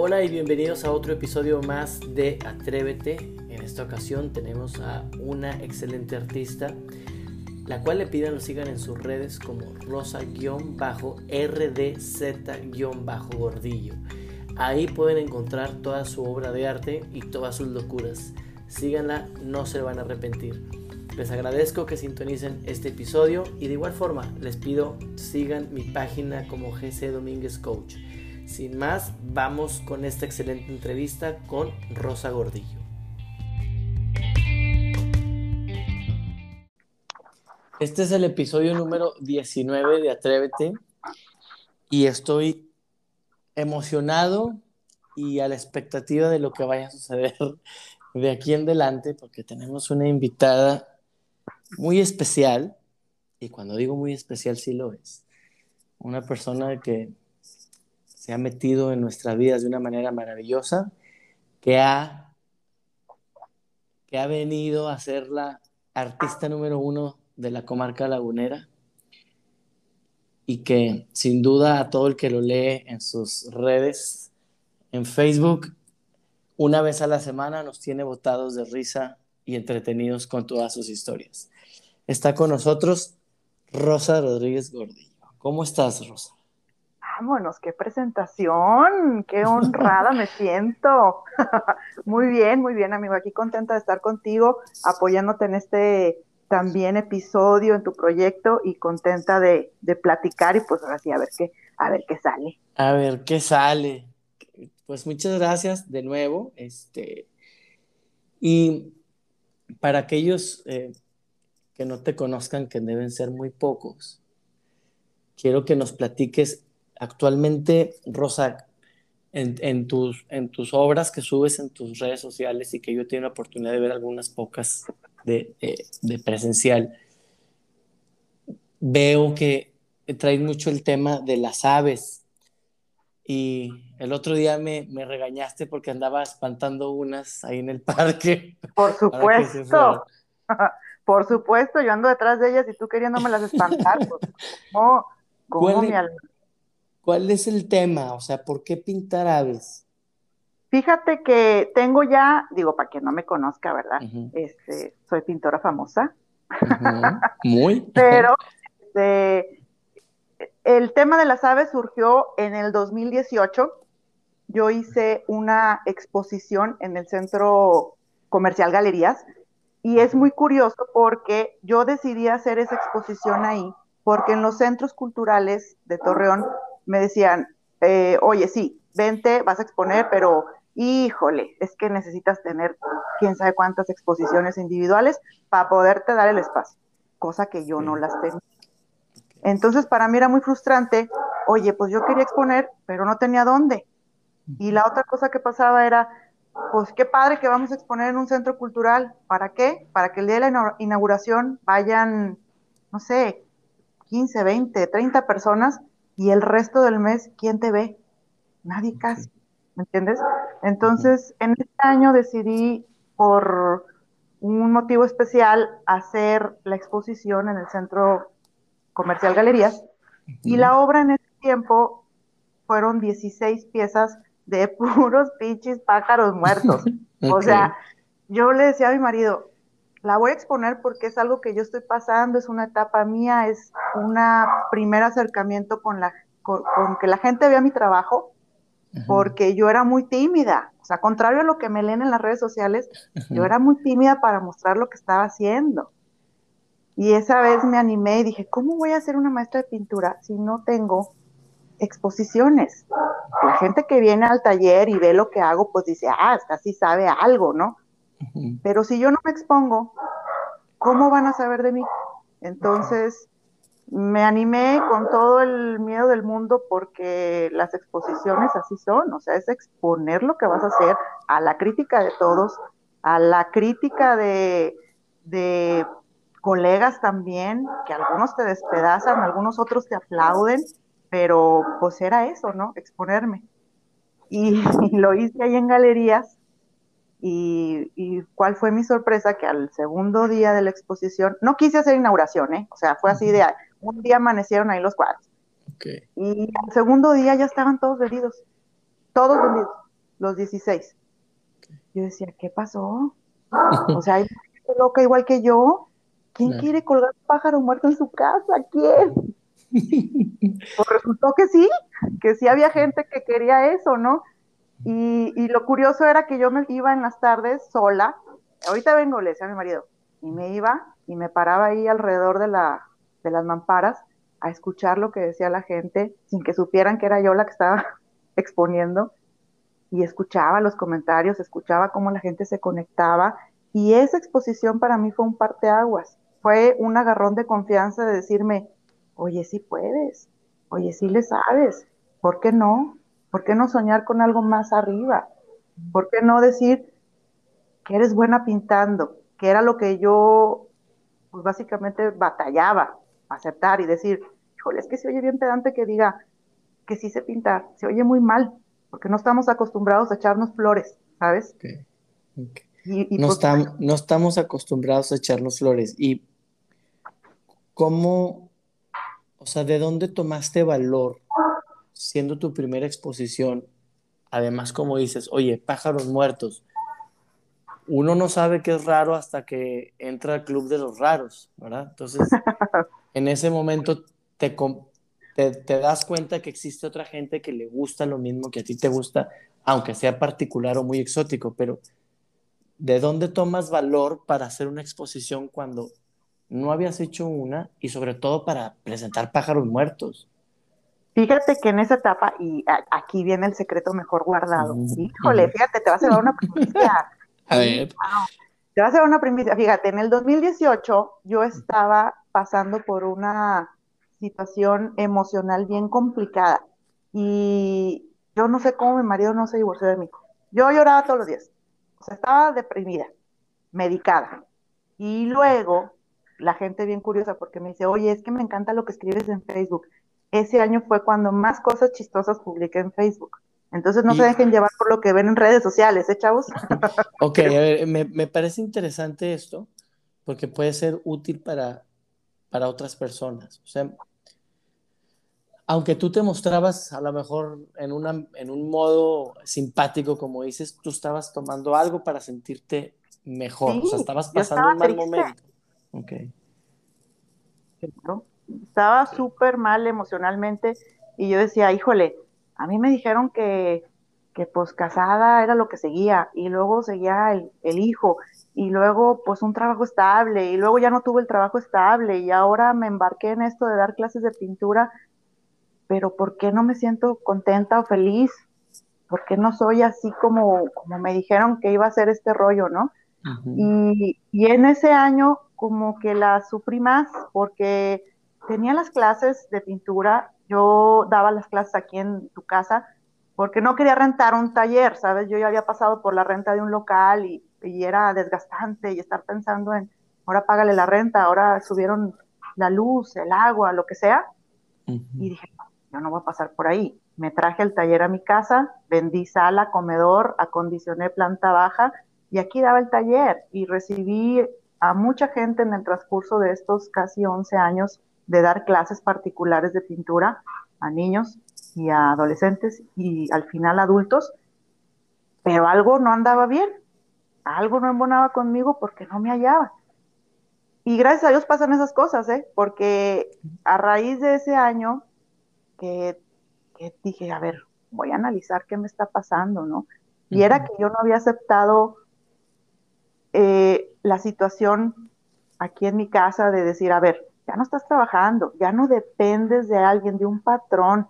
Hola y bienvenidos a otro episodio más de Atrévete. En esta ocasión tenemos a una excelente artista, la cual le pido nos sigan en sus redes como rosa-rdz-gordillo. Ahí pueden encontrar toda su obra de arte y todas sus locuras. Síganla, no se van a arrepentir. Les agradezco que sintonicen este episodio y de igual forma les pido sigan mi página como GC Domínguez Coach. Sin más, vamos con esta excelente entrevista con Rosa Gordillo. Este es el episodio número 19 de Atrévete y estoy emocionado y a la expectativa de lo que vaya a suceder de aquí en adelante porque tenemos una invitada muy especial y cuando digo muy especial sí lo es. Una persona que se ha metido en nuestras vidas de una manera maravillosa, que ha, que ha venido a ser la artista número uno de la comarca lagunera y que sin duda a todo el que lo lee en sus redes, en Facebook, una vez a la semana nos tiene botados de risa y entretenidos con todas sus historias. Está con nosotros Rosa Rodríguez Gordillo. ¿Cómo estás, Rosa? Vámonos, qué presentación, qué honrada me siento. muy bien, muy bien, amigo. Aquí contenta de estar contigo, apoyándote en este también episodio en tu proyecto y contenta de, platicar y pues ahora sí, a ver qué, a ver qué sale. A ver qué sale. Pues muchas gracias de nuevo. Este, y para aquellos eh, que no te conozcan, que deben ser muy pocos, quiero que nos platiques actualmente, Rosa, en, tus, en tus obras que subes en tus redes sociales y que yo tengo la oportunidad de ver algunas pocas de, presencial, veo que traes mucho el tema de las aves. Y el otro día me, regañaste porque andaba espantando unas ahí en el parque. Por supuesto. Por supuesto, yo ando detrás de ellas y tú queriéndome las espantar. Pues, ¿cómo, cómo mi alma? ¿Cuál es el tema? O sea, ¿por qué pintar aves? Fíjate que tengo ya, digo, para quien no me conozca, ¿verdad? este, soy pintora famosa. Muy. Pero este, el tema de las aves surgió en el 2018. Yo hice una exposición en el Centro Comercial Galerías y es muy curioso porque yo decidí hacer esa exposición ahí porque en los centros culturales de Torreón me decían, eh, oye, sí, vente, vas a exponer, pero híjole, es que necesitas tener quién sabe cuántas exposiciones individuales para poderte dar el espacio, cosa que yo no las tenía. Entonces, para mí era muy frustrante, oye, pues yo quería exponer, pero no tenía dónde. Y la otra cosa que pasaba era, pues qué padre que vamos a exponer en un centro cultural. ¿Para qué? Para que el día de la inauguración vayan, no sé, 15, 20, 30 personas y el resto del mes, ¿quién te ve? Nadie casi, ¿me entiendes? Entonces, en este año decidí, por un motivo especial, hacer la exposición en el Centro Comercial Galerías, y la obra en ese tiempo fueron 16 piezas de puros pinches pájaros muertos. O sea, yo le decía a mi marido, la voy a exponer porque es algo que yo estoy pasando, es una etapa mía, es un primer acercamiento con, la, con, que la gente vea mi trabajo, porque yo era muy tímida, o sea, contrario a lo que me leen en las redes sociales, yo era muy tímida para mostrar lo que estaba haciendo. Y esa vez me animé y dije, ¿cómo voy a ser una maestra de pintura si no tengo exposiciones? La gente que viene al taller y ve lo que hago, pues dice, ah, hasta sí sabe algo, ¿no? Pero si yo no me expongo, ¿cómo van a saber de mí? Entonces, me animé con todo el miedo del mundo porque las exposiciones así son, o sea, es exponer lo que vas a hacer a la crítica de todos, a la crítica de, colegas también, que algunos te despedazan, algunos otros te aplauden, pero pues era eso, ¿no? Exponerme. Y, y lo hice ahí en galerías y, cuál fue mi sorpresa que al segundo día de la exposición, no quise hacer inauguración, ¿eh? o sea, fue así de, un día amanecieron ahí los cuadros. Y al segundo día ya estaban todos vendidos, todos vendidos. los 16. Yo decía, ¿qué pasó? O sea, hay gente loca igual que yo. ¿Quién quiere colgar un pájaro muerto en su casa? ¿Quién? pues resultó que sí, que sí había gente que quería eso, ¿no? Y, lo curioso era que yo me iba en las tardes sola, ahorita vengo, le decía a mi marido, y me iba y me paraba ahí alrededor de las mamparas a escuchar lo que decía la gente sin que supieran que era yo la que estaba exponiendo. Y escuchaba los comentarios, escuchaba cómo la gente se conectaba. Y esa exposición para mí fue un parteaguas, fue un agarrón de confianza de decirme, oye, sí puedes, oye, sí le sabes, ¿por qué no? ¿Por qué no soñar con algo más arriba? ¿Por qué no decir que eres buena pintando? Que era lo que yo, pues básicamente batallaba, aceptar y decir, híjole, es que se oye bien pedante que diga que sí sé pintar, se oye muy mal, porque no estamos acostumbrados a echarnos flores, ¿sabes? Y, no, pues, no estamos acostumbrados a echarnos flores. ¿Y cómo, o sea, de dónde tomaste valor siendo tu primera exposición? Además, como dices, oye, pájaros muertos. Uno no sabe que es raro hasta que entra al club de los raros, ¿verdad? Entonces, en ese momento te, te, das cuenta que existe otra gente que le gusta lo mismo que a ti te gusta, aunque sea particular o muy exótico, pero ¿de dónde tomas valor para hacer una exposición cuando no habías hecho una y sobre todo para presentar pájaros muertos? Fíjate que en esa etapa, y aquí viene el secreto mejor guardado, híjole, fíjate, te vas a llevar una primicia. a ver. Te vas a llevar una primicia. Fíjate, en el 2018 yo estaba pasando por una situación emocional bien complicada. Y yo no sé cómo mi marido no se divorció de mí. Yo lloraba todos los días. O sea, estaba deprimida, medicada. Y luego, la gente bien curiosa porque me dice, oye, es que me encanta lo que escribes en Facebook. Ese año fue cuando más cosas chistosas publiqué en Facebook. Entonces no se dejen llevar por lo que ven en redes sociales, ¿eh, chavos? ok, a ver, me, me parece interesante esto porque puede ser útil para para otras personas. O sea, aunque tú te mostrabas a lo mejor en, una, en un modo simpático, como dices, tú estabas tomando algo para sentirte mejor. o sea, estabas pasando un mal momento. Okay. Estaba súper mal emocionalmente y yo decía, híjole, a mí me dijeron que, que pues casada era lo que seguía y luego seguía el, el hijo y luego pues un trabajo estable y luego ya no tuve el trabajo estable y ahora me embarqué en esto de dar clases de pintura, pero ¿por qué no me siento contenta o feliz? ¿Por qué no soy así como, como me dijeron que iba a ser este rollo, no? y, y en ese año como que la sufrí más porque tenía las clases de pintura, yo daba las clases aquí en tu casa, porque no quería rentar un taller, ¿sabes? Yo ya había pasado por la renta de un local y y era desgastante y estar pensando en, ahora págale la renta, ahora subieron la luz, el agua, lo que sea. Y dije, no, yo no voy a pasar por ahí. Me traje el taller a mi casa, vendí sala, comedor, acondicioné planta baja y aquí daba el taller y recibí a mucha gente en el transcurso de estos casi 11 años de dar clases particulares de pintura a niños y a adolescentes y al final adultos, pero algo no andaba bien algo no embonaba conmigo porque no me hallaba. Y gracias a Dios pasan esas cosas, ¿eh? Porque a raíz de ese año que, dije, a ver, voy a analizar qué me está pasando, ¿no? Y era que yo no había aceptado eh, la situación aquí en mi casa de decir, a ver, ya no estás trabajando, ya no dependes de alguien, de un patrón,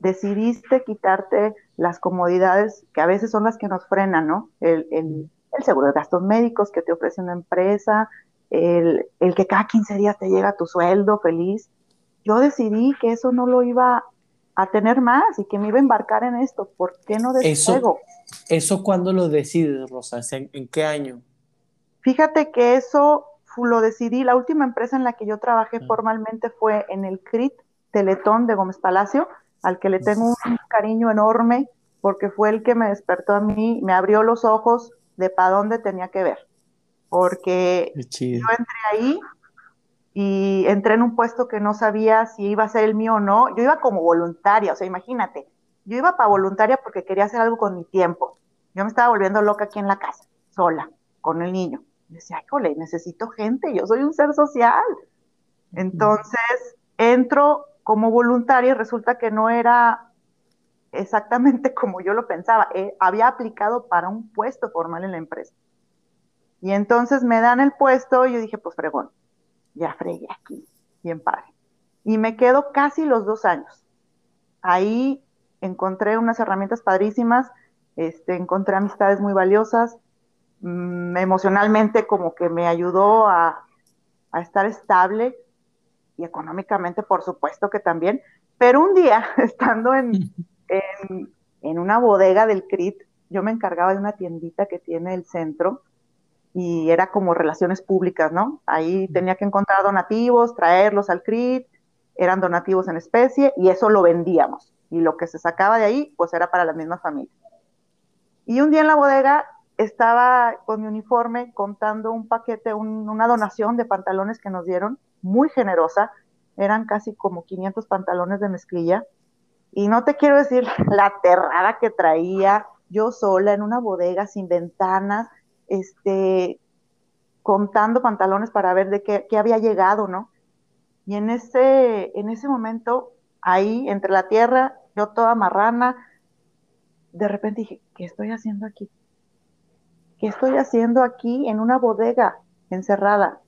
decidiste quitarte las comodidades que a veces son las que nos frenan, ¿no? El, el, el seguro de gastos médicos que te ofrece una empresa, el, que cada 15 días te llega tu sueldo feliz. Yo decidí que eso no lo iba a tener más y que me iba a embarcar en esto. ¿Por qué no despego? Eso, ¿Eso cuándo lo decides, Rosa? ¿En, qué año? Fíjate que eso lo decidí, la última empresa en la que yo trabajé formalmente fue en el CRIT Teletón de Gómez Palacio, al que le tengo un cariño enorme porque fue el que me despertó a mí, me abrió los ojos de para dónde tenía que ver. Porque yo entré ahí y entré en un puesto que no sabía si iba a ser el mío o no. Yo iba como voluntaria, o sea, imagínate, yo iba para voluntaria porque quería hacer algo con mi tiempo. Yo me estaba volviendo loca aquí en la casa, sola, con el niño. Decía, híjole, necesito gente, yo soy un ser social. Entonces, entro como voluntaria y resulta que no era exactamente como yo lo pensaba. Eh, había aplicado para un puesto formal en la empresa. Y entonces me dan el puesto y yo dije, pues fregón, ya fregué aquí, bien padre. Y me quedo casi los dos años. Ahí encontré unas herramientas padrísimas, este, encontré amistades muy valiosas, mm, emocionalmente como que me ayudó a, a estar estable y económicamente por supuesto que también. Pero un día, estando en, en, en una bodega del CRIT, yo me encargaba de una tiendita que tiene el centro y era como relaciones públicas, ¿no? Ahí tenía que encontrar donativos, traerlos al CRIT, eran donativos en especie y eso lo vendíamos. Y lo que se sacaba de ahí, pues era para la misma familia. Y un día en la bodega estaba con mi uniforme contando un paquete, un, una donación de pantalones que nos dieron, muy generosa. Eran casi como 500 pantalones de mezclilla. Y no te quiero decir la aterrada que traía yo sola en una bodega sin ventanas, este, contando pantalones para ver de qué, qué había llegado, ¿no? Y en ese, en ese momento, ahí, entre la tierra, yo toda marrana, de repente dije, ¿qué estoy haciendo aquí? ¿Qué estoy haciendo aquí en una bodega encerrada?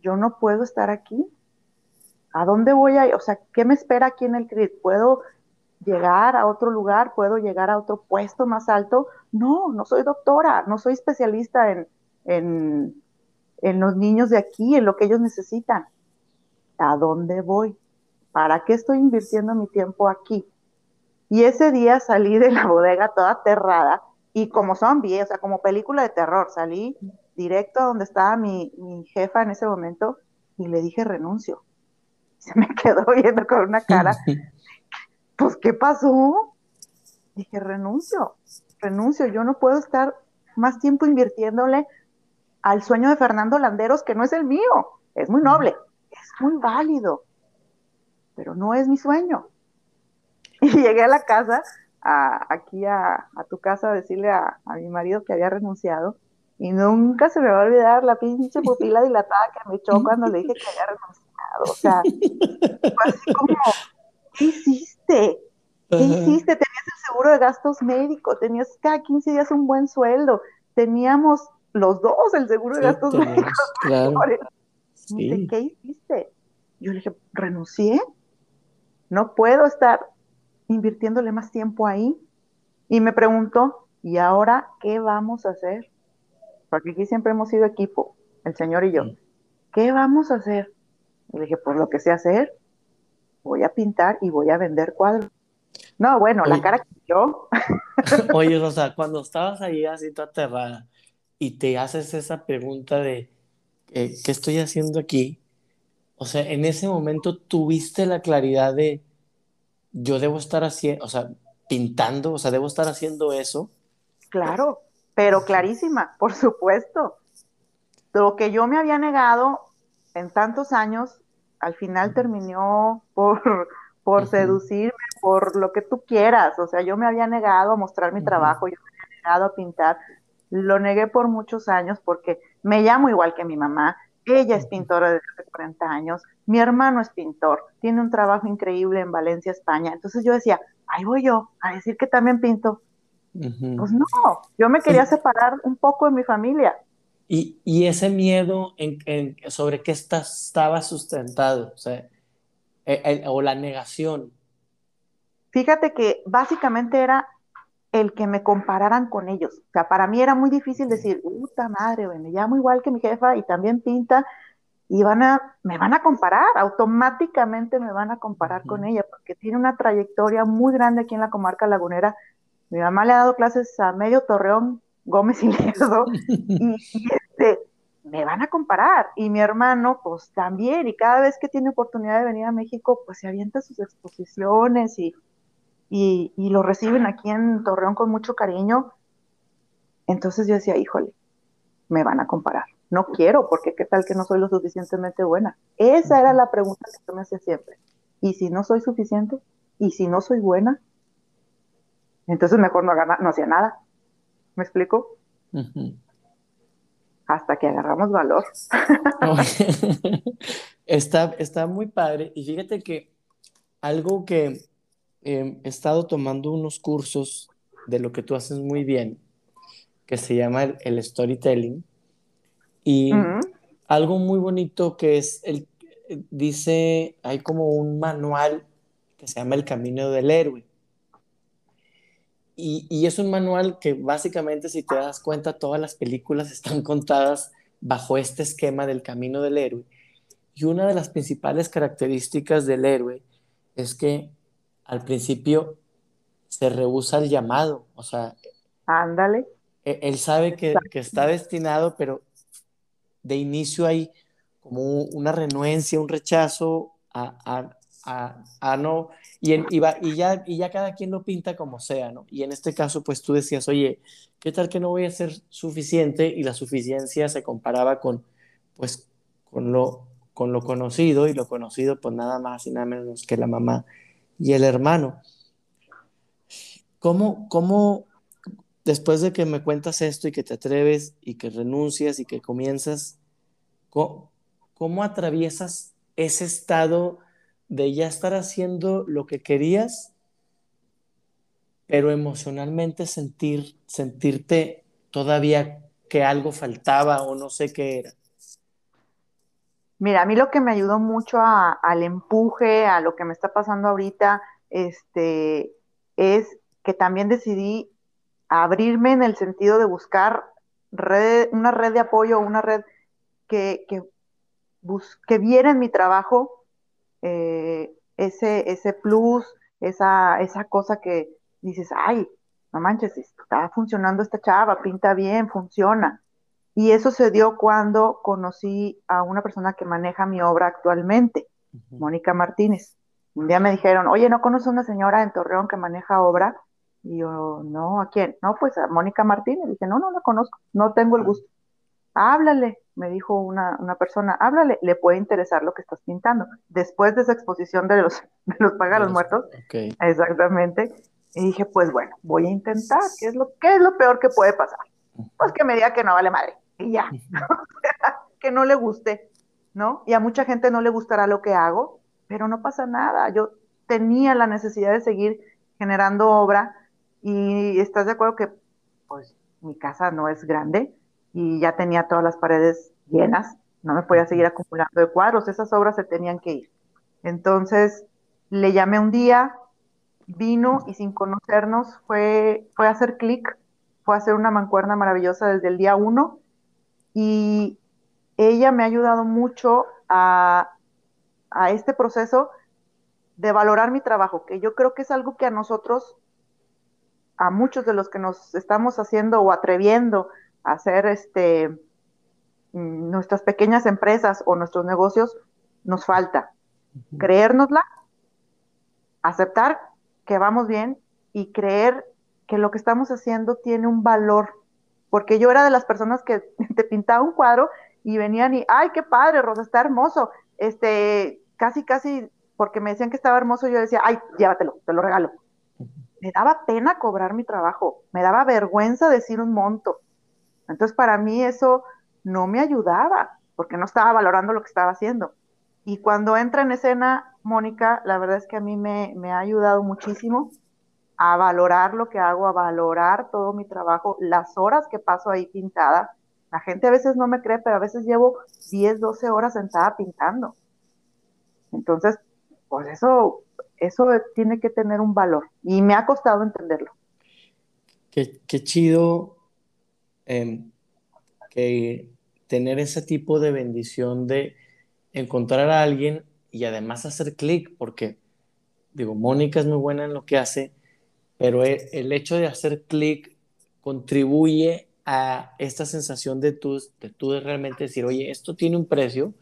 Yo no puedo estar aquí. ¿A dónde voy a ir? O sea, ¿qué me espera aquí en el CRIT? ¿Puedo llegar a otro lugar? ¿Puedo llegar a otro puesto más alto? No, no soy doctora, no soy especialista en, en, en los niños de aquí, en lo que ellos necesitan. ¿A dónde voy? ¿Para qué estoy invirtiendo mi tiempo aquí? Y ese día salí de la bodega toda aterrada y como zombie, o sea, como película de terror, salí directo a donde estaba mi, mi jefa en ese momento y le dije renuncio. Se me quedó viendo con una cara pues, ¿qué pasó? Dije, renuncio, renuncio, yo no puedo estar más tiempo invirtiéndole al sueño de Fernando Landeros, que no es el mío, es muy noble, es muy válido, pero no es mi sueño. Y llegué a la casa, a, aquí a, a, tu casa, a decirle a, a, mi marido que había renunciado, y nunca se me va a olvidar la pinche pupila dilatada que me echó cuando le dije que había renunciado. O sea, fue así como, ¿qué hiciste? ¿Qué hiciste? Tenías el seguro de gastos médicos, tenías cada 15 días un buen sueldo, teníamos los dos el seguro de gastos sí, médicos. Claro. Sí. ¿Qué hiciste? Yo le dije, renuncié, no puedo estar invirtiéndole más tiempo ahí. Y me preguntó, ¿y ahora qué vamos a hacer? Porque aquí siempre hemos sido equipo, el señor y yo. ¿Qué vamos a hacer? Y le dije, pues lo que sé hacer, voy a pintar y voy a vender cuadros. No, bueno, Oye. la cara que yo. Oye, Rosa, cuando estabas ahí así toda aterrada y te haces esa pregunta de eh, ¿qué estoy haciendo aquí? O sea, en ese momento tuviste la claridad de yo debo estar haciendo, o sea, pintando, o sea, debo estar haciendo eso. Claro, pero clarísima, por supuesto. Lo que yo me había negado en tantos años al final terminó por, por uh -huh. seducirme, por lo que tú quieras. O sea, yo me había negado a mostrar mi uh -huh. trabajo, yo me había negado a pintar. Lo negué por muchos años porque me llamo igual que mi mamá. Ella es pintora desde hace 40 años. Mi hermano es pintor. Tiene un trabajo increíble en Valencia, España. Entonces yo decía, ahí voy yo a decir que también pinto. Uh -huh. Pues no, yo me quería separar un poco de mi familia. Y, y ese miedo en, en, sobre qué está, estaba sustentado, o sea, el, el, o la negación. Fíjate que básicamente era el que me compararan con ellos. O sea, para mí era muy difícil decir, puta madre, me llamo igual que mi jefa y también pinta, y van a, me van a comparar, automáticamente me van a comparar con ella, porque tiene una trayectoria muy grande aquí en la comarca lagunera. Mi mamá le ha dado clases a medio Torreón, Gómez y Lerdo, y, y, este, me van a comparar. Y mi hermano, pues también, y cada vez que tiene oportunidad de venir a México, pues se avienta sus exposiciones y, y, y lo reciben aquí en Torreón con mucho cariño. Entonces yo decía, híjole, me van a comparar. No quiero, porque qué tal que no soy lo suficientemente buena. Esa era la pregunta que yo me hacía siempre. ¿Y si no soy suficiente? ¿Y si no soy buena? Entonces mejor no, no hacía nada. ¿Me explico? Hasta que agarramos valor. está, está muy padre. Y fíjate que algo que em, he estado tomando unos cursos de lo que tú haces muy bien, que se llama el, storytelling. Y algo muy bonito que es el dice, hay como un manual que se llama El Camino del Héroe. Y, y, es un manual que básicamente, si te das cuenta, todas las películas están contadas bajo este esquema del camino del héroe. Y una de las principales características del héroe es que al principio se rehúsa el llamado, o sea, ándale. E, él sabe que, que, está destinado, pero de inicio hay como una renuencia, un rechazo a, a, a, a no, y, en, y, va, y, ya, y ya cada quien lo pinta como sea, ¿no? Y en este caso, pues tú decías, oye, ¿qué tal que no voy a ser suficiente? Y la suficiencia se comparaba con, pues, con lo, con lo conocido, y lo conocido, pues nada más y nada menos que la mamá y el hermano. ¿Cómo, cómo después de que me cuentas esto y que te atreves y que renuncias y que comienzas, ¿cómo, atraviesas ese estado de ya estar haciendo lo que querías, pero emocionalmente sentir, sentirte todavía que algo faltaba o no sé qué era? Mira, a mí lo que me ayudó mucho al empuje, a lo que me está pasando ahorita, este, es que también decidí abrirme en el sentido de buscar una red de apoyo, una red que, que, viera en mi trabajo eh, ese, ese plus, esa, esa cosa que dices, ay, no manches, está funcionando esta chava, pinta bien, funciona. Y eso se dio cuando conocí a una persona que maneja mi obra actualmente, Mónica Martínez. Un día me dijeron, oye, ¿no conoces a una señora en Torreón que maneja obra? Y yo, no, ¿a quién? No, pues a Mónica Martínez. Dije, no, no la conozco, no tengo el gusto háblale, me dijo una, persona, háblale, le puede interesar lo que estás pintando. Después de esa exposición de los, de los pájaros muertos, exactamente, y dije, pues bueno, voy a intentar, ¿qué es, lo, ¿qué es lo peor que puede pasar? Pues que me diga que no vale madre, y ya, que no le guste, ¿no? Y a mucha gente no le gustará lo que hago, pero no pasa nada, yo tenía la necesidad de seguir generando obra y estás de acuerdo que, pues, mi casa no es grande, y ya tenía todas las paredes llenas, no me podía seguir acumulando de cuadros, esas obras se tenían que ir. Entonces le llamé un día, vino y sin conocernos fue, fue a hacer clic, fue a hacer una mancuerna maravillosa desde el día uno y ella me ha ayudado mucho a, a este proceso de valorar mi trabajo, que yo creo que es algo que a nosotros, a muchos de los que nos estamos haciendo o atreviendo hacer este, mm, nuestras pequeñas empresas o nuestros negocios, nos falta. Creérnosla, aceptar que vamos bien y creer que lo que estamos haciendo tiene un valor. Porque yo era de las personas que te pintaba un cuadro y venían y, ay, qué padre, Rosa, está hermoso. Este, casi, casi, porque me decían que estaba hermoso, yo decía, ay, llévatelo, te lo regalo. Me daba pena cobrar mi trabajo, me daba vergüenza decir un monto. Entonces, para mí eso no me ayudaba, porque no estaba valorando lo que estaba haciendo. Y cuando entra en escena Mónica, la verdad es que a mí me, ha ayudado muchísimo a valorar lo que hago, a valorar todo mi trabajo, las horas que paso ahí pintada. La gente a veces no me cree, pero a veces llevo 10, 12 horas sentada pintando. Entonces, pues eso, eso tiene que tener un valor y me ha costado entenderlo. Qué, qué chido Em, que tener ese tipo de bendición de encontrar a alguien y además hacer clic, porque digo, Mónica es muy buena en lo que hace, pero e, el, hecho de hacer clic contribuye a esta sensación de tú, de tú de realmente decir, oye, esto tiene un precio,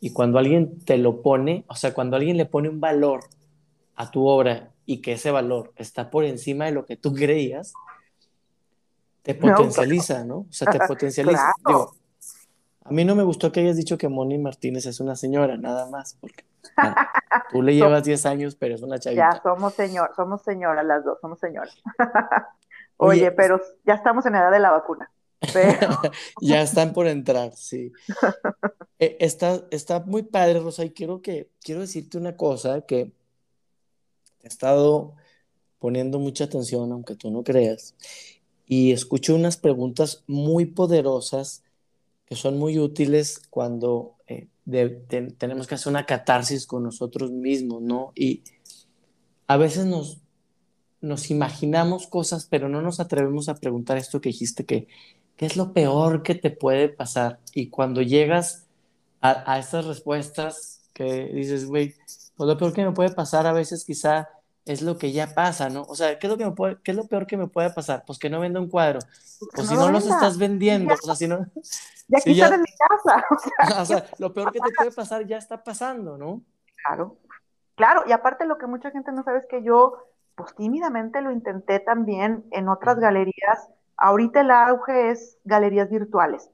y cuando alguien te lo pone, o sea, cuando alguien le pone un valor a tu obra y que ese valor está por encima de lo que tú creías, te potencializa, ¿no? O sea, te potencializa. A mí no me gustó que hayas dicho que Moni Martínez es una señora, nada más, porque tú le llevas 10 años, pero es una chavita. Ya somos señor, somos señoras las dos, somos señoras. Oye, pero ya estamos en edad de la vacuna. ya están por entrar, sí. Eh, está, está muy padre, Rosa, y quiero, que, quiero decirte una cosa que he estado poniendo mucha atención, aunque tú no creas, y escucho unas preguntas muy poderosas son muy útiles cuando eh, tenemos que hacer una catarsis con nosotros mismos, ¿no? Y a veces nos, nos imaginamos cosas, pero no nos atrevemos a preguntar esto que dijiste, que ¿qué es lo peor que te puede pasar? Y cuando llegas a, a estas respuestas que dices, güey, pues lo peor que me puede pasar a veces quizá es lo que ya pasa, ¿no? O sea, ¿qué es lo, que me puede, qué es lo peor que me puede pasar? Pues que no venda un cuadro. Pues si no, los estás vendiendo, o sea, si no... Ya aquí en mi casa. O sea, lo peor que te puede pasar ya está pasando, ¿no? Claro, claro, y aparte lo que mucha gente no sabe es que yo, pues tímidamente lo intenté también en otras galerías. Ahorita el auge es galerías virtuales,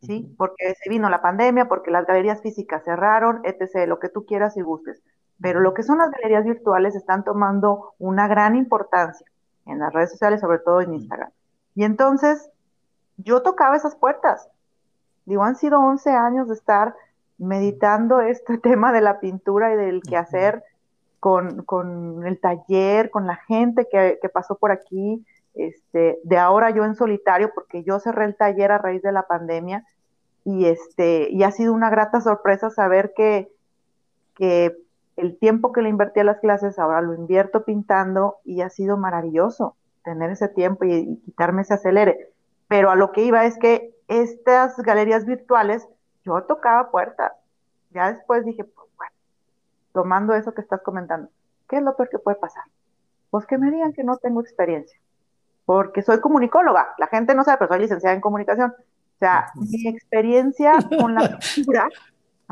¿sí? Porque se vino la pandemia, porque las galerías físicas cerraron, etc., lo que tú quieras y gustes. Pero lo que son las galerías virtuales están tomando una gran importancia en las redes sociales, sobre todo en Instagram. Y entonces yo tocaba esas puertas. Digo, han sido 11 años de estar meditando este tema de la pintura y del quehacer con, con el taller, con la gente que, que, pasó por aquí, este, de ahora yo en solitario, porque yo cerré el taller a raíz de la pandemia y, este, y ha sido una grata sorpresa saber que, que el tiempo que le invertí a las clases ahora lo invierto pintando y ha sido maravilloso tener ese tiempo y, quitarme ese acelere. Pero a lo que iba es que estas galerías virtuales, yo tocaba puertas. Ya después dije, pues bueno, tomando eso que estás comentando, ¿qué es lo peor que puede pasar? Pues que me digan que no tengo experiencia, porque soy comunicóloga. La gente no sabe, pero soy licenciada en comunicación. O sea, mi experiencia con la pintura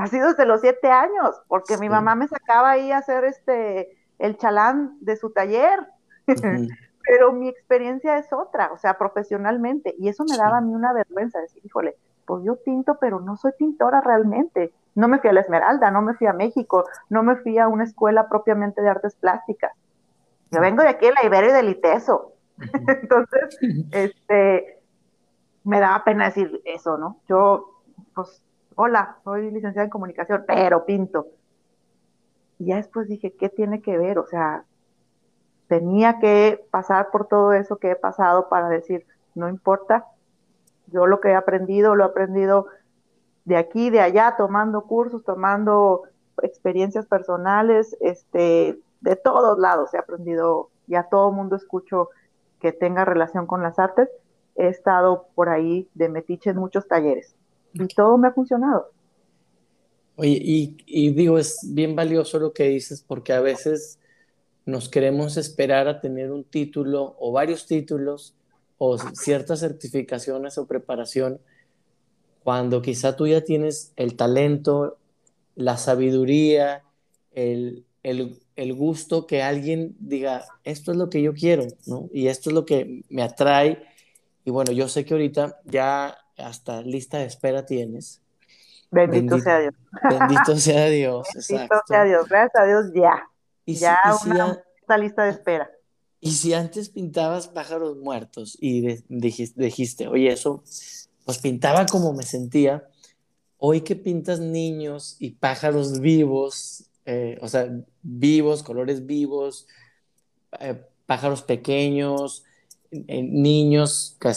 sido desde los siete años, porque mi mamá me sacaba ahí a hacer este, el chalán de su taller. Pero mi experiencia es otra, o sea, profesionalmente, y eso me daba a mí una vergüenza, decir, híjole, pues yo pinto, pero no soy pintora realmente. No me fui a la Esmeralda, no me fui a México, no me fui a una escuela propiamente de artes plásticas. Yo vengo de aquí de la Iberia y del ITESO. Entonces, este, me daba pena decir eso, ¿no? Yo, pues, hola, soy licenciada en comunicación, pero pinto. Y ya después dije, ¿qué tiene que ver? O sea, tenía que pasar por todo eso que he pasado para decir, no importa, yo lo que he aprendido, lo he aprendido de aquí, de allá, tomando cursos, tomando experiencias personales, este, de todos lados he aprendido y a todo mundo escucho que tenga relación con las artes. He estado por ahí de metiche en muchos talleres todo me ha funcionado. Oye, y, digo, es bien valioso lo que dices porque a veces nos queremos esperar a tener un título o varios títulos o ciertas certificaciones o preparación cuando quizá tú ya tienes el talento, la sabiduría, el, el, gusto que alguien diga, esto es lo que yo quiero. Y esto es lo que me atrae. Y bueno, yo sé que ahorita ya hasta lista de espera tienes. Bendito, sea Dios. Bendito sea Dios. Bendito sea Dios. Gracias a Dios, ya. Y ya una lista de espera. Y si antes pintabas pájaros muertos y dijiste, oye, eso, pues pintaba como me sentía. Hoy que pintas niños y pájaros vivos, eh, o sea, vivos, colores vivos, eh, pájaros pequeños, eh, niños que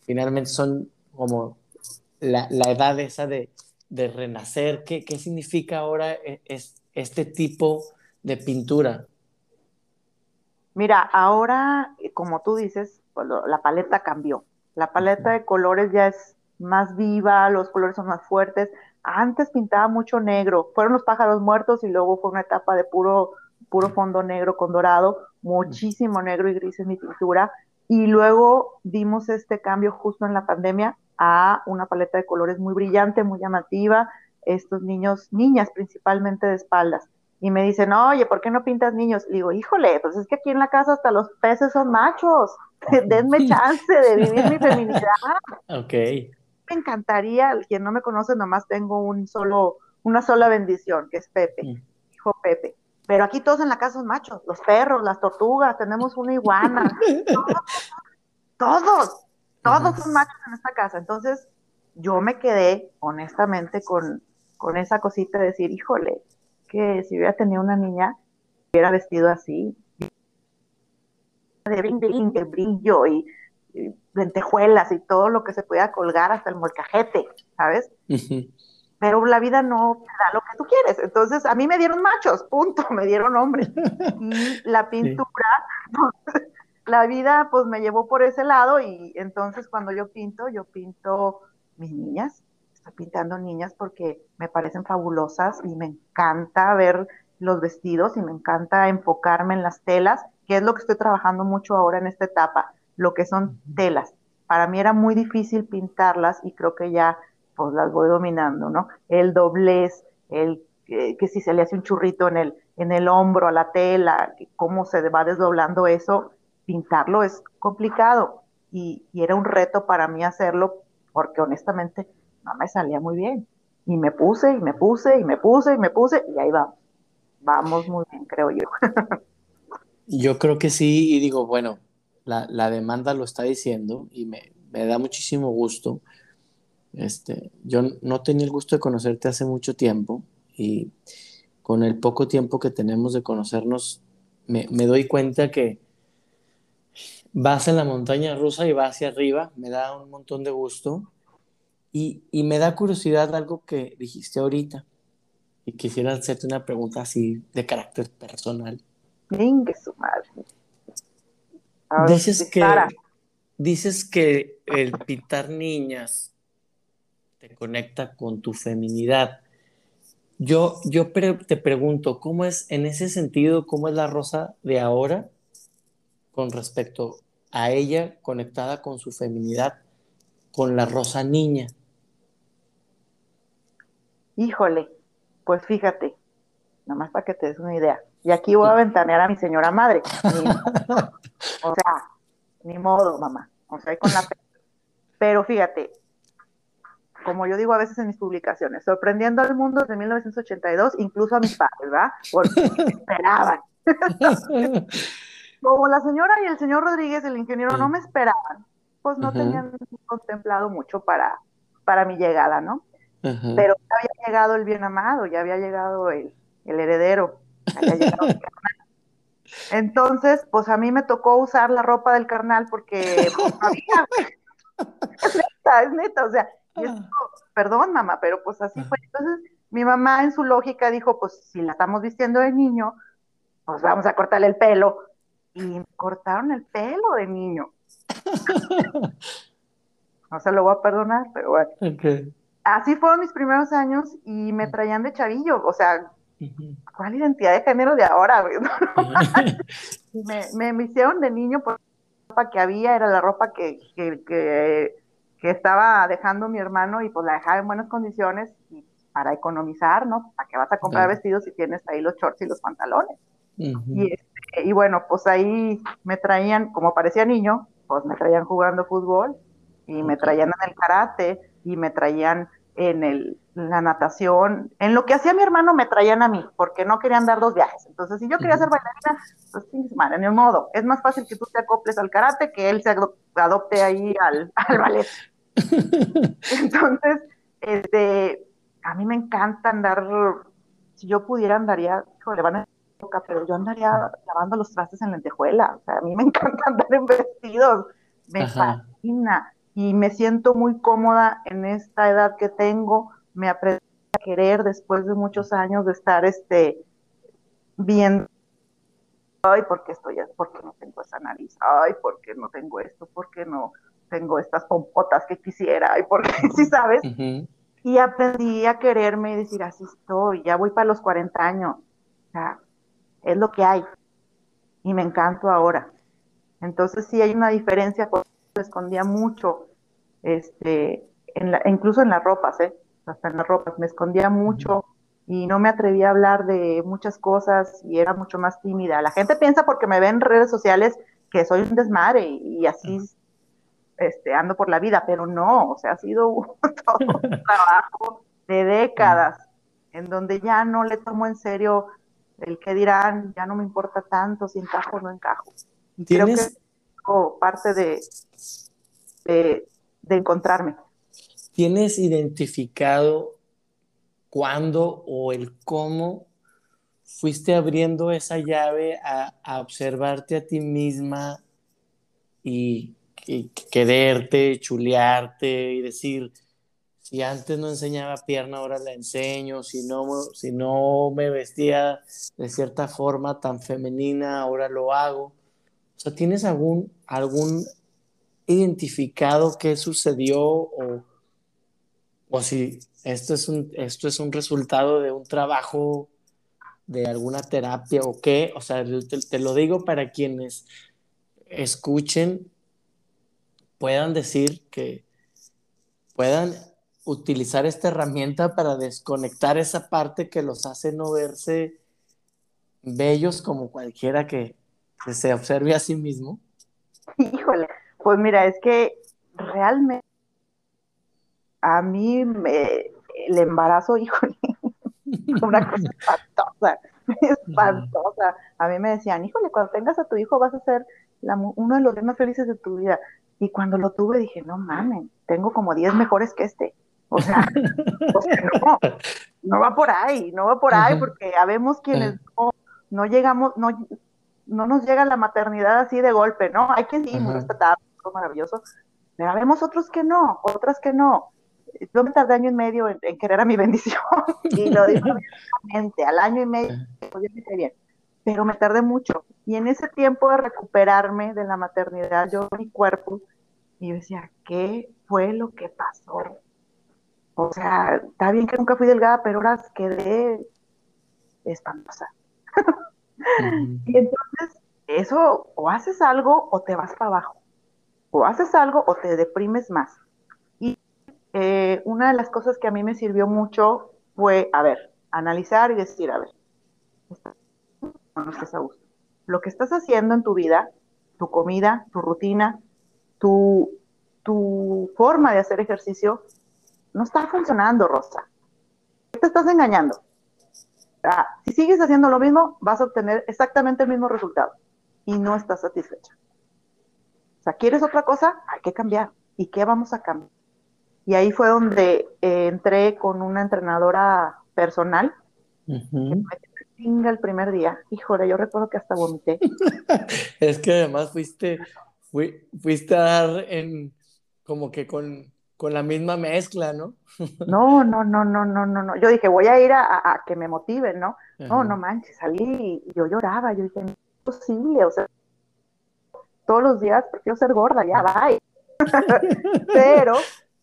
finalmente son como la, edad esa de, renacer. ¿Qué, significa ahora e, es, este tipo de pintura? Mira, ahora, como tú dices, pues, la paleta cambió. La paleta de colores ya es más viva, los colores son más fuertes. Antes pintaba mucho negro, fueron los pájaros muertos y luego fue una etapa de puro, puro fondo negro con dorado, muchísimo negro y gris en mi pintura. Y luego dimos este cambio justo en la pandemia a una paleta de colores muy brillante, muy llamativa, estos niños, niñas principalmente de espaldas. Y me dicen, oye, ¿por qué no pintas niños? Y digo, híjole, pues es que aquí en la casa hasta los peces son machos. Denme chance de vivir mi feminidad. Ok. me encantaría, quien no me conoce, nomás tengo un solo, una sola bendición, que es Pepe, mm. hijo Pepe. Pero aquí todos en la casa son machos, los perros, las tortugas, tenemos una iguana, todos, todos, son machos en esta casa. Entonces, yo me quedé, honestamente, con, con esa cosita de decir, híjole, que si hubiera tenido una niña, hubiera vestido así, de brillo y, lentejuelas y todo lo que se pueda colgar hasta el molcajete, ¿sabes? Pero la vida no da lo que tú quieres. Entonces, a mí me dieron machos, punto, me dieron hombres. Y la pintura, la vida pues me llevó por ese lado y entonces cuando yo pinto, yo pinto mis niñas, estoy pintando niñas porque me parecen fabulosas y me encanta ver los vestidos y me encanta enfocarme en las telas, que es lo que estoy trabajando mucho ahora en esta etapa, lo que son telas. Para mí era muy difícil pintarlas y creo que ya pues las voy dominando, ¿no? El doblez, el que si se le hace un churrito en el, en el hombro a la tela, cómo se va desdoblando eso, pintarlo es complicado y, era un reto para mí hacerlo porque honestamente no me salía muy bien. Y me puse y me puse y me puse y me puse y ahí vamos vamos muy bien, creo yo. yo creo que sí, y digo, bueno, la, la demanda lo está diciendo y me, me, da muchísimo gusto. Este, yo no tenía el gusto de conocerte hace mucho tiempo y con el poco tiempo que tenemos de conocernos, me, me doy cuenta que vas en la montaña rusa y vas hacia arriba, me da un montón de gusto y, y me da curiosidad algo que dijiste ahorita y quisiera hacerte una pregunta así de carácter personal. Venga, su madre. Dices que, dices que el pintar niñas te conecta con tu feminidad. Yo, yo te pregunto, ¿cómo es en ese sentido, cómo es la rosa de ahora con respecto a ella conectada con su feminidad, con la rosa niña? Híjole, pues fíjate, nomás para que te des una idea. Y aquí voy a ventanear a mi señora madre. o sea, ni modo, mamá. O sea, con la... Pero fíjate, como yo digo a veces en mis publicaciones, sorprendiendo al mundo desde 1982, incluso a mis padres, ¿verdad? Porque esperaban. como la señora y el señor Rodríguez, el ingeniero, no me esperaban, pues no tenían contemplado mucho para, para mi llegada, ¿no? Pero ya había llegado el bien amado, ya había llegado el, heredero. Entonces, pues a mí me tocó usar la ropa del carnal porque pues, no había. es neta, es neta, o sea, perdón mamá, pero pues así fue. Entonces, mi mamá en su lógica dijo, pues si la estamos vistiendo de niño, pues vamos a cortarle el pelo. Y me cortaron el pelo de niño. no se lo voy a perdonar, pero bueno así fueron mis primeros años y me traían de chavillo, o sea, ¿cuál identidad de género de ahora? me, me, hicieron de niño por la ropa que había, era la ropa que, que, que, estaba dejando mi hermano y pues la dejaba en buenas condiciones y para economizar, ¿no? ¿Para qué vas a comprar vestidos si tienes ahí los shorts y los pantalones? Y, este, y bueno, pues ahí me traían, como parecía niño, pues me traían jugando fútbol y me traían en el karate y me traían en el, la natación, en lo que hacía mi hermano me traían a mí, porque no querían dar dos viajes. Entonces, si yo quería ser bailarina, pues sí, en el modo. Es más fácil que tú te acoples al karate que él se adopte ahí al, al ballet. Entonces, este, a mí me encanta andar, si yo pudiera andaría, le van a pero yo andaría lavando los trastes en lentejuela. O sea, a mí me encanta andar en vestidos, me fascina y me siento muy cómoda en esta edad que tengo, me aprendí a querer después de muchos años de estar este viendo ay, ¿por qué estoy porque no tengo esa nariz? Ay, ¿por qué no tengo esto? ¿Por qué no tengo estas pompotas que quisiera? Ay, ¿por qué? ¿Sí sabes? Y aprendí a quererme y decir, así estoy, ya voy para los 40 años. O sea, es lo que hay. Y me encanto ahora. Entonces sí hay una diferencia, me escondía mucho este, en la, incluso en las ropas, ¿eh? hasta en las ropas, me escondía mucho y no me atrevía a hablar de muchas cosas y era mucho más tímida. La gente piensa porque me ven en redes sociales que soy un desmadre y, así este, ando por la vida, pero no, o sea, ha sido un, todo un trabajo de décadas en donde ya no le tomo en serio el que dirán, ya no me importa tanto si encajo o no encajo. Creo que es parte de, de, de encontrarme. ¿Tienes identificado cuándo o el cómo fuiste abriendo esa llave a, a observarte a ti misma y, y, quererte, chulearte y decir, si antes no enseñaba pierna, ahora la enseño, si no, si no me vestía de cierta forma tan femenina, ahora lo hago. O sea, ¿tienes algún, algún identificado qué sucedió o, o si esto es, un, esto es un resultado de un trabajo, de alguna terapia o qué? O sea, te, te lo digo para quienes escuchen, puedan decir que puedan utilizar esta herramienta para desconectar esa parte que los hace no verse bellos como cualquiera que, se observe a sí mismo? Híjole, pues mira, es que realmente a mí me, el embarazo, híjole, una cosa espantosa, espantosa. A mí me decían, híjole, cuando tengas a tu hijo vas a ser uno de los más felices de tu vida. Y cuando lo tuve dije, no mames, tengo como 10 mejores que este. O sea, no, no va por ahí, no va por ahí, porque habemos quienes no, no, llegamos, no, no nos llega la maternidad así de golpe, ¿no? Hay quien sí, muy respetable, maravilloso, pero habemos otros que no, otras que no. Yo me tardé año y medio en, querer a mi bendición, y lo digo abiertamente, al año y medio, pues, bien, pero me tardé mucho. Y en ese tiempo de recuperarme de la maternidad, yo mi cuerpo, y decía, ¿qué fue lo que pasó? O sea, está bien que nunca fui delgada, pero ahora quedé espantosa. Y entonces, eso, o haces algo o te vas para abajo. O haces algo o te deprimes más. Y eh, una de las cosas que a mí me sirvió mucho fue, a ver, analizar y decir, a ver, no estás a gusto. Lo que estás haciendo en tu vida, tu comida, tu rutina, tu, tu forma de hacer ejercicio, no está funcionando, Rosa. Te estás engañando. si sigues haciendo lo mismo, vas a obtener exactamente el mismo resultado y no estás satisfecha. O sea, ¿quieres otra cosa? Hay que cambiar. ¿Y qué vamos a cambiar? Y ahí fue donde eh, entré con una entrenadora personal. que me el primer día. Híjole, yo recuerdo que hasta vomité. es que además fuiste, fuiste a dar en como que con con la misma mezcla, ¿no? no, no, no, no, no, no, no. Yo dije, voy a ir a, que me motiven, ¿no? No, no manches, salí y yo lloraba, yo dije, no es posible, o sea, todos los días prefiero ser gorda, ya, bye. pero,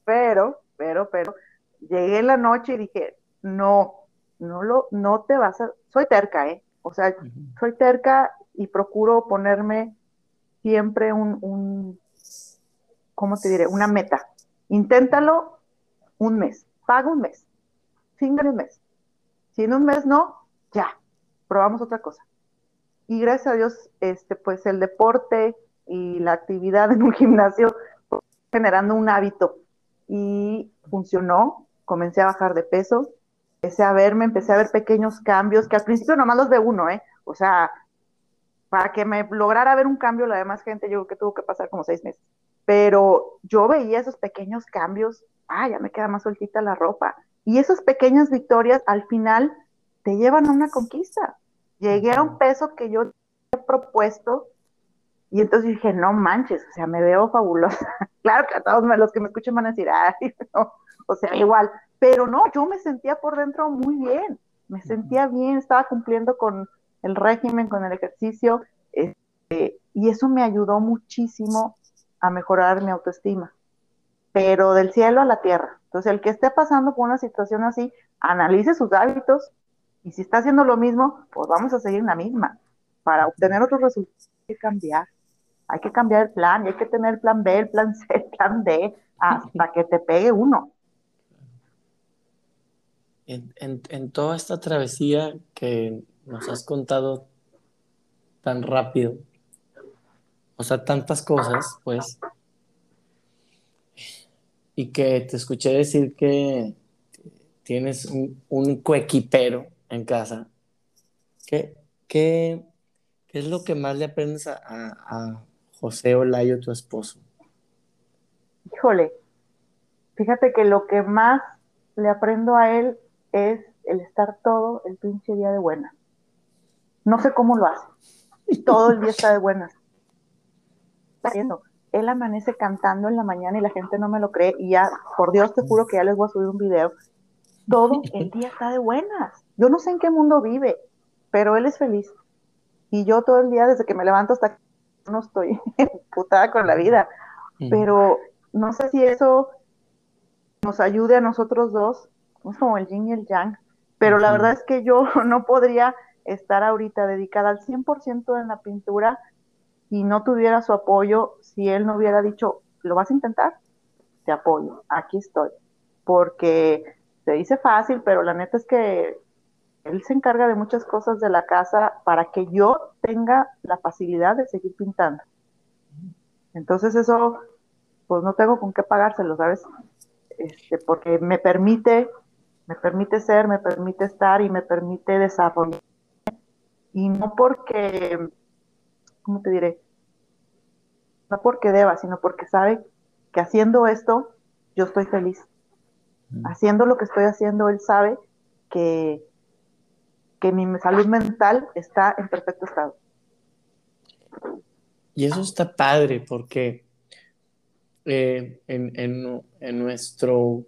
pero, pero, pero, llegué en la noche y dije, no, no lo, no te vas a, soy terca, ¿eh? O sea, soy terca y procuro ponerme siempre un, un, ¿cómo te diré? Una meta Inténtalo un mes, paga un mes, fin un mes. Si en un mes no, ya, probamos otra cosa. Y gracias a Dios, este, pues el deporte y la actividad en un gimnasio generando un hábito y funcionó. Comencé a bajar de peso, empecé a verme, empecé a ver pequeños cambios que al principio nomás los ve uno, ¿eh? O sea, para que me lograra ver un cambio, la demás gente, yo creo que tuvo que pasar como seis meses pero yo veía esos pequeños cambios, ah, ya me queda más sueltita la ropa. Y esas pequeñas victorias al final te llevan a una conquista. Llegué a un peso que yo he propuesto y entonces dije, no manches, o sea, me veo fabulosa. claro que a todos los que me escuchen van a decir, ay, no, o sea, igual. Pero no, yo me sentía por dentro muy bien, me sentía bien, estaba cumpliendo con el régimen, con el ejercicio, este, y eso me ayudó muchísimo a mejorar mi autoestima, pero del cielo a la tierra. Entonces, el que esté pasando por una situación así, analice sus hábitos y si está haciendo lo mismo, pues vamos a seguir en la misma. Para obtener otros resultados hay que cambiar. Hay que cambiar el plan y hay que tener el plan B, el plan C, el plan D, hasta que te pegue uno. En, en, toda esta travesía que nos has contado tan rápido, o sea, tantas cosas, pues, y que te escuché decir que tienes un, un coequipero en casa. ¿Qué, qué, qué es lo que más le aprendes a, a, José Olayo, tu esposo? Híjole, fíjate que lo que más le aprendo a él es el estar todo el pinche día de buena. No sé cómo lo hace. Todo el día está de buenas. Está él amanece cantando en la mañana y la gente no me lo cree y ya, por Dios te juro que ya les voy a subir un video. Todo el día está de buenas. Yo no sé en qué mundo vive, pero él es feliz. Y yo todo el día, desde que me levanto hasta que no estoy putada con la vida. Pero no sé si eso nos ayude a nosotros dos. Es como el yin y el yang. Pero la verdad es que yo no podría estar ahorita dedicada al 100% en la pintura y no tuviera su apoyo si él no hubiera dicho, ¿lo vas a intentar? Te apoyo, aquí estoy. Porque se dice fácil, pero la neta es que él se encarga de muchas cosas de la casa para que yo tenga la facilidad de seguir pintando. Entonces eso, pues no tengo con qué pagárselo, ¿sabes? Este, porque me permite, me permite ser, me permite estar y me permite desarrollar. Y no porque ¿cómo te diré? No porque deba, sino porque sabe que haciendo esto yo estoy feliz. Haciendo lo que estoy haciendo, él sabe que, que mi salud mental está en perfecto estado. Y eso está padre porque eh, en, en, nuestro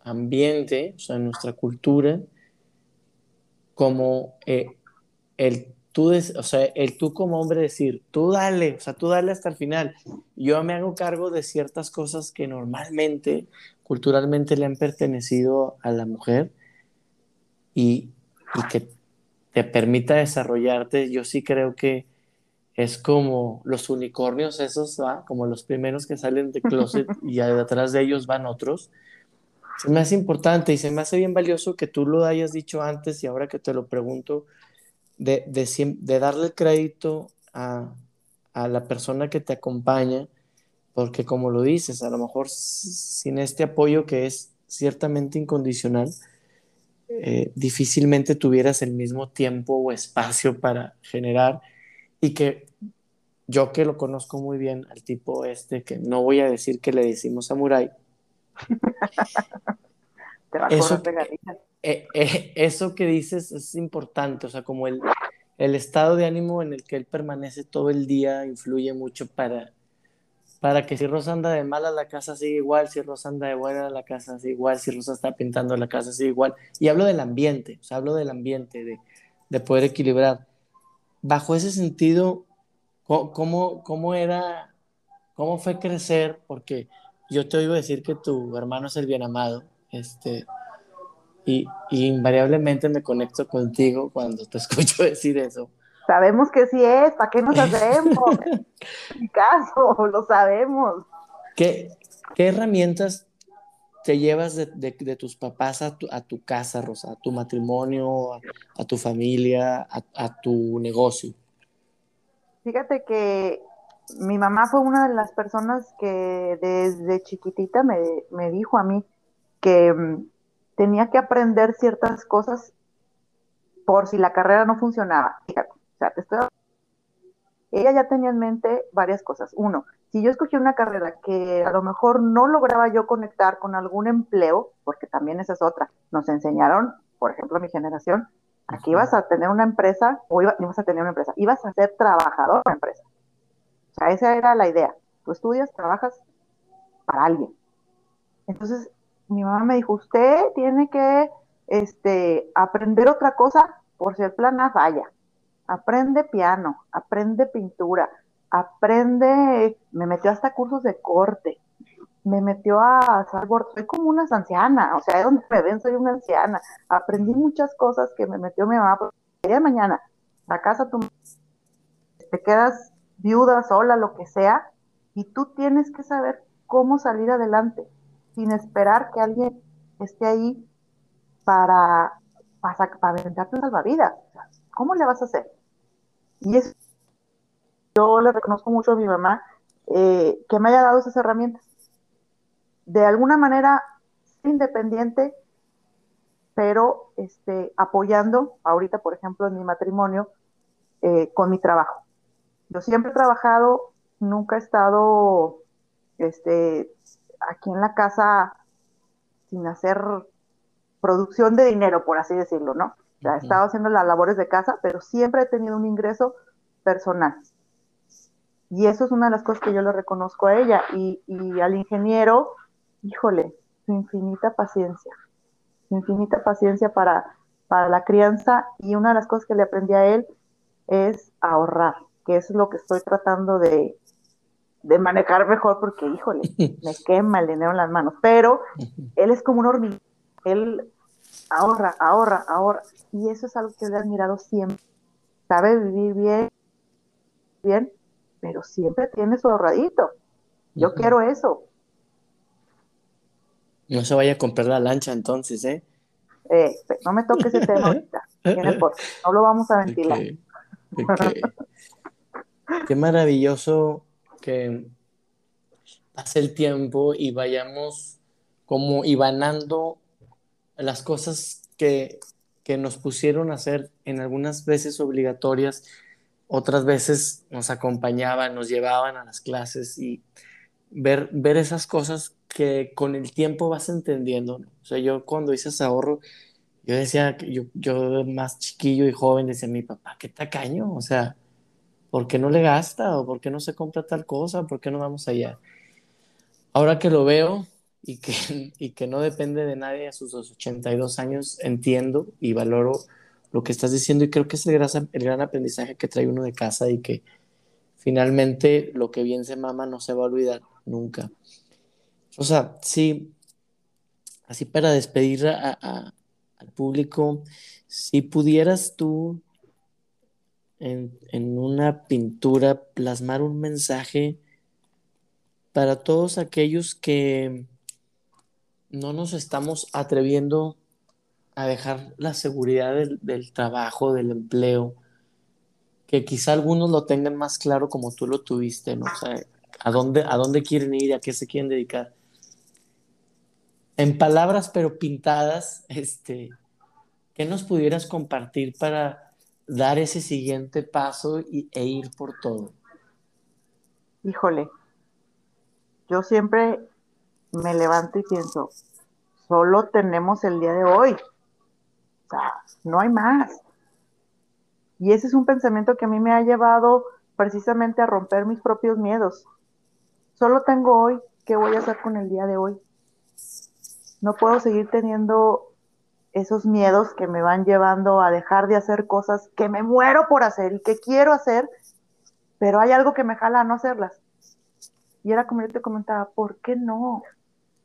ambiente, o sea, en nuestra cultura, como eh, el tú, o sea, el tú como hombre decir, tú dale, o sea, tú dale hasta el final. Yo me hago cargo de ciertas cosas que normalmente, culturalmente le han pertenecido a la mujer y, que te permita desarrollarte. Yo sí creo que es como los unicornios esos, ¿va? como los primeros que salen de closet y detrás de ellos van otros. Se me hace importante y se me hace bien valioso que tú lo hayas dicho antes y ahora que te lo pregunto, de, de, darle el crédito a, la persona que te acompaña, porque como lo dices, a lo mejor sin este apoyo que es ciertamente incondicional, eh, difícilmente tuvieras el mismo tiempo o espacio para generar y que yo que lo conozco muy bien al tipo este, que no voy a decir que le decimos samurai, Te a eh, eh, eso que dices es importante, o sea, como el, estado de ánimo en el que él permanece todo el día influye mucho para, para que si Rosa anda de mala la casa sigue igual, si Rosa anda de buena la casa sigue igual, si Rosa está pintando la casa sigue igual. Y hablo del ambiente, o sea, hablo del ambiente, de, de poder equilibrar. Bajo ese sentido, ¿cómo, ¿cómo era, cómo fue crecer? Porque yo te oigo decir que tu hermano es el bien amado, este, y, invariablemente me conecto contigo cuando te escucho decir eso. Sabemos que sí es, ¿para qué nos hacemos? Mi caso, lo sabemos. ¿Qué, qué herramientas te llevas de, de, tus papás a tu, a tu, casa, Rosa, a tu matrimonio, a, tu familia, a, a, tu negocio? Fíjate que mi mamá fue una de las personas que desde chiquitita me, me dijo a mí que mm, tenía que aprender ciertas cosas por si la carrera no funcionaba. Fíjate, o sea, te estoy... Ella ya tenía en mente varias cosas. Uno, si yo escogí una carrera que a lo mejor no lograba yo conectar con algún empleo, porque también esa es otra, nos enseñaron, por ejemplo, mi generación, aquí ibas a tener una empresa o ibas a tener una empresa, ibas a ser trabajador de una empresa. O sea, esa era la idea. Tú estudias, trabajas para alguien. Entonces, mi mamá me dijo, usted tiene que este, aprender otra cosa por si el plan A falla. Aprende piano, aprende pintura, aprende, me metió hasta cursos de corte, me metió a soy como una anciana, o sea, donde me ven soy una anciana. Aprendí muchas cosas que me metió mi mamá, porque de mañana, la casa tú te quedas viuda, sola, lo que sea, y tú tienes que saber cómo salir adelante sin esperar que alguien esté ahí para, para, para aventarte un salvavidas. ¿Cómo le vas a hacer? Y es, yo le reconozco mucho a mi mamá eh, que me haya dado esas herramientas. de alguna manera independiente, pero este, apoyando, ahorita por ejemplo en mi matrimonio, eh, con mi trabajo. Yo siempre he trabajado, nunca he estado este, aquí en la casa sin hacer producción de dinero, por así decirlo, ¿no? O sea, he estado haciendo las labores de casa, pero siempre he tenido un ingreso personal. Y eso es una de las cosas que yo le reconozco a ella. Y, y al ingeniero, híjole, su infinita paciencia, su infinita paciencia para, para la crianza. Y una de las cosas que le aprendí a él es ahorrar, que es lo que estoy tratando de, de manejar mejor porque, híjole, me quema el dinero en las manos. Pero él es como un hormiguero. Él ahorra, ahorra, ahorra. Y eso es algo que le he admirado siempre. Sabe vivir bien, bien, pero siempre tiene su ahorradito. Yo quiero eso. No se vaya a comprar la lancha entonces, ¿eh? eh no me toques ese tema ahorita. No lo vamos a ventilar. Qué maravilloso que pase el tiempo y vayamos como ibanando las cosas que, que nos pusieron a hacer en algunas veces obligatorias, otras veces nos acompañaban, nos llevaban a las clases y ver, ver esas cosas que con el tiempo vas entendiendo. O sea, yo cuando hice ese ahorro, yo decía, yo, yo más chiquillo y joven decía, mi papá, qué tacaño, o sea, ¿por qué no le gasta? ¿O por qué no se compra tal cosa? ¿Por qué no vamos allá? Ahora que lo veo y que, y que no depende de nadie a sus 82 años, entiendo y valoro lo que estás diciendo y creo que es el gran, el gran aprendizaje que trae uno de casa y que finalmente lo que bien se mama no se va a olvidar nunca. O sea, sí, así para despedir al público, si pudieras tú en, una pintura plasmar un mensaje para todos aquellos que no nos estamos atreviendo a dejar la seguridad del, trabajo, del empleo, que quizá algunos lo tengan más claro como tú lo tuviste, ¿no? O sea, ¿a dónde, a dónde quieren ir, a qué se quieren dedicar? En palabras pero pintadas, este, ¿qué nos pudieras compartir para dar ese siguiente paso y, e ir por todo? Híjole, yo siempre me levanto y pienso, solo tenemos el día de hoy. O sea, no hay más. Y ese es un pensamiento que a mí me ha llevado precisamente a romper mis propios miedos. Solo tengo hoy, ¿qué voy a hacer con el día de hoy? No puedo seguir teniendo esos miedos que me van llevando a dejar de hacer cosas que me muero por hacer y que quiero hacer, pero hay algo que me jala a no hacerlas. Y era como yo te comentaba, ¿por qué no?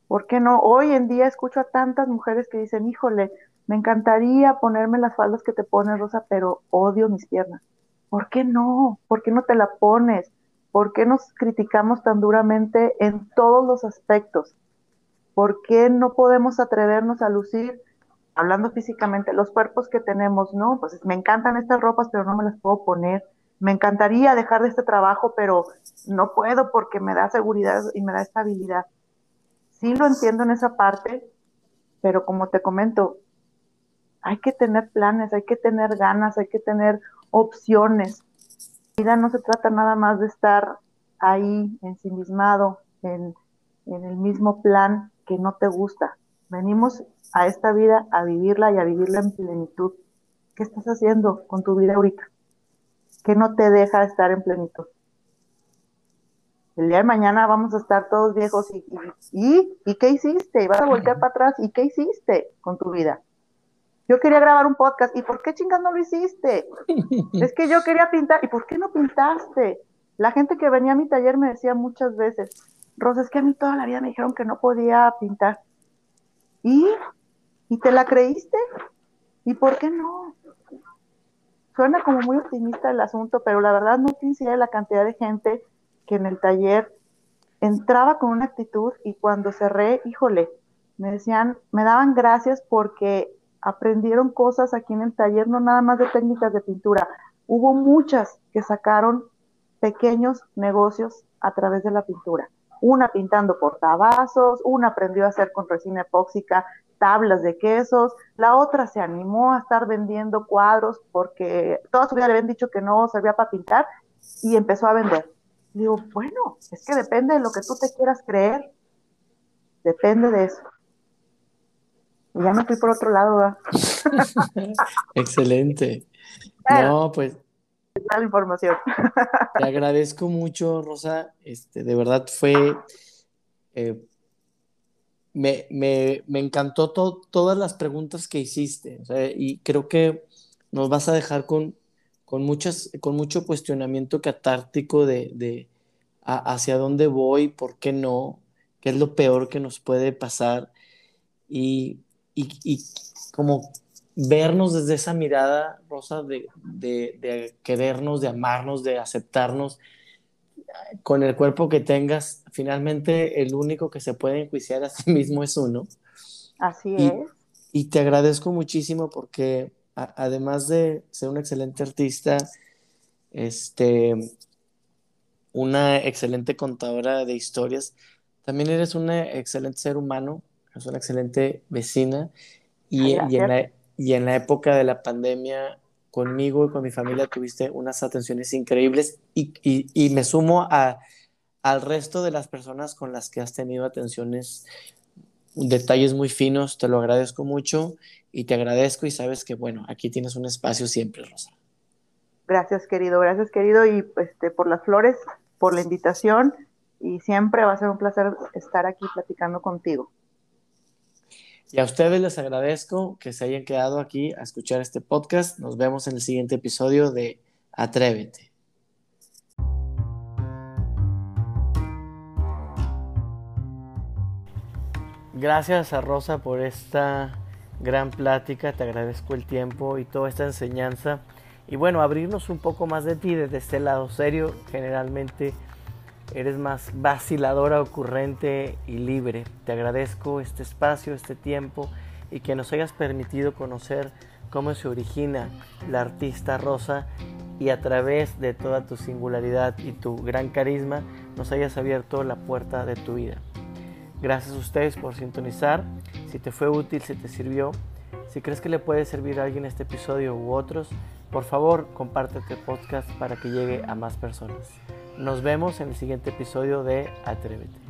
¿Por qué no? Hoy en día escucho a tantas mujeres que dicen, híjole, me encantaría ponerme las faldas que te pones, Rosa, pero odio mis piernas. ¿Por qué no? ¿Por qué no te la pones? ¿Por qué nos criticamos tan duramente en todos los aspectos? ¿Por qué no podemos atrevernos a lucir hablando físicamente, los cuerpos que tenemos, ¿no? Pues me encantan estas ropas, pero no me las puedo poner. Me encantaría dejar de este trabajo, pero no puedo porque me da seguridad y me da estabilidad. Sí lo entiendo en esa parte, pero como te comento, hay que tener planes, hay que tener ganas, hay que tener opciones. La vida no se trata nada más de estar ahí ensimismado en, en el mismo plan que no te gusta. Venimos a esta vida a vivirla y a vivirla en plenitud. ¿Qué estás haciendo con tu vida ahorita? ¿Qué no te deja estar en plenitud? El día de mañana vamos a estar todos viejos y, y, y, ¿qué hiciste? Y vas a voltear para atrás y ¿qué hiciste con tu vida? Yo quería grabar un podcast y ¿por qué chingas no lo hiciste? es que yo quería pintar y ¿por qué no pintaste? La gente que venía a mi taller me decía muchas veces, Rosa, es que a mí toda la vida me dijeron que no podía pintar. ¿Y ¿Y te la creíste? ¿Y por qué no? Suena como muy optimista el asunto, pero la verdad no te la cantidad de gente que en el taller entraba con una actitud y cuando cerré, híjole, me decían, me daban gracias porque aprendieron cosas aquí en el taller, no nada más de técnicas de pintura. Hubo muchas que sacaron pequeños negocios a través de la pintura. Una pintando portavasos, una aprendió a hacer con resina epóxica tablas de quesos, la otra se animó a estar vendiendo cuadros porque toda su vida le habían dicho que no servía para pintar y empezó a vender. digo, bueno, es que depende de lo que tú te quieras creer, depende de eso. Y ya me fui por otro lado. Excelente. no, pues. La información. Te agradezco mucho, Rosa. Este, de verdad fue. Eh, me, me, me, encantó todas las preguntas que hiciste. y creo que nos vas a dejar con, con, muchas, con mucho cuestionamiento catártico de, de hacia dónde voy, por qué no, qué es lo peor que nos puede pasar. Y, y, y como vernos desde esa mirada, Rosa, de, de, querernos, de amarnos, de aceptarnos con el cuerpo que tengas, finalmente el único que se puede enjuiciar a sí mismo es uno. Así es. Y te agradezco muchísimo porque además de ser una excelente artista, este, una excelente contadora de historias, también eres un excelente ser humano, eres una excelente vecina y, y en la, y en la época de la pandemia conmigo y con mi familia tuviste unas atenciones increíbles y, me sumo a, al resto de las personas con las que has tenido atenciones, detalles muy finos, te lo agradezco mucho y te agradezco y sabes que bueno, aquí tienes un espacio siempre, Rosa. Gracias, querido, gracias, querido, y este, por las flores, por la invitación y siempre va a ser un placer estar aquí platicando contigo. Y a ustedes les agradezco que se hayan quedado aquí a escuchar este podcast. Nos vemos en el siguiente episodio de Atrévete. Gracias a Rosa por esta gran plática, te agradezco el tiempo y toda esta enseñanza. Y bueno, abrirnos un poco más de ti desde este lado serio, generalmente eres más vaciladora, ocurrente y libre. Te agradezco este espacio, este tiempo y que nos hayas permitido conocer cómo se origina la artista rosa y a través de toda tu singularidad y tu gran carisma nos hayas abierto la puerta de tu vida. Gracias a ustedes por sintonizar. Si te fue útil, si te sirvió, si crees que le puede servir a alguien este episodio u otros, por favor comparte este podcast para que llegue a más personas. Nos vemos en el siguiente episodio de Atrévete.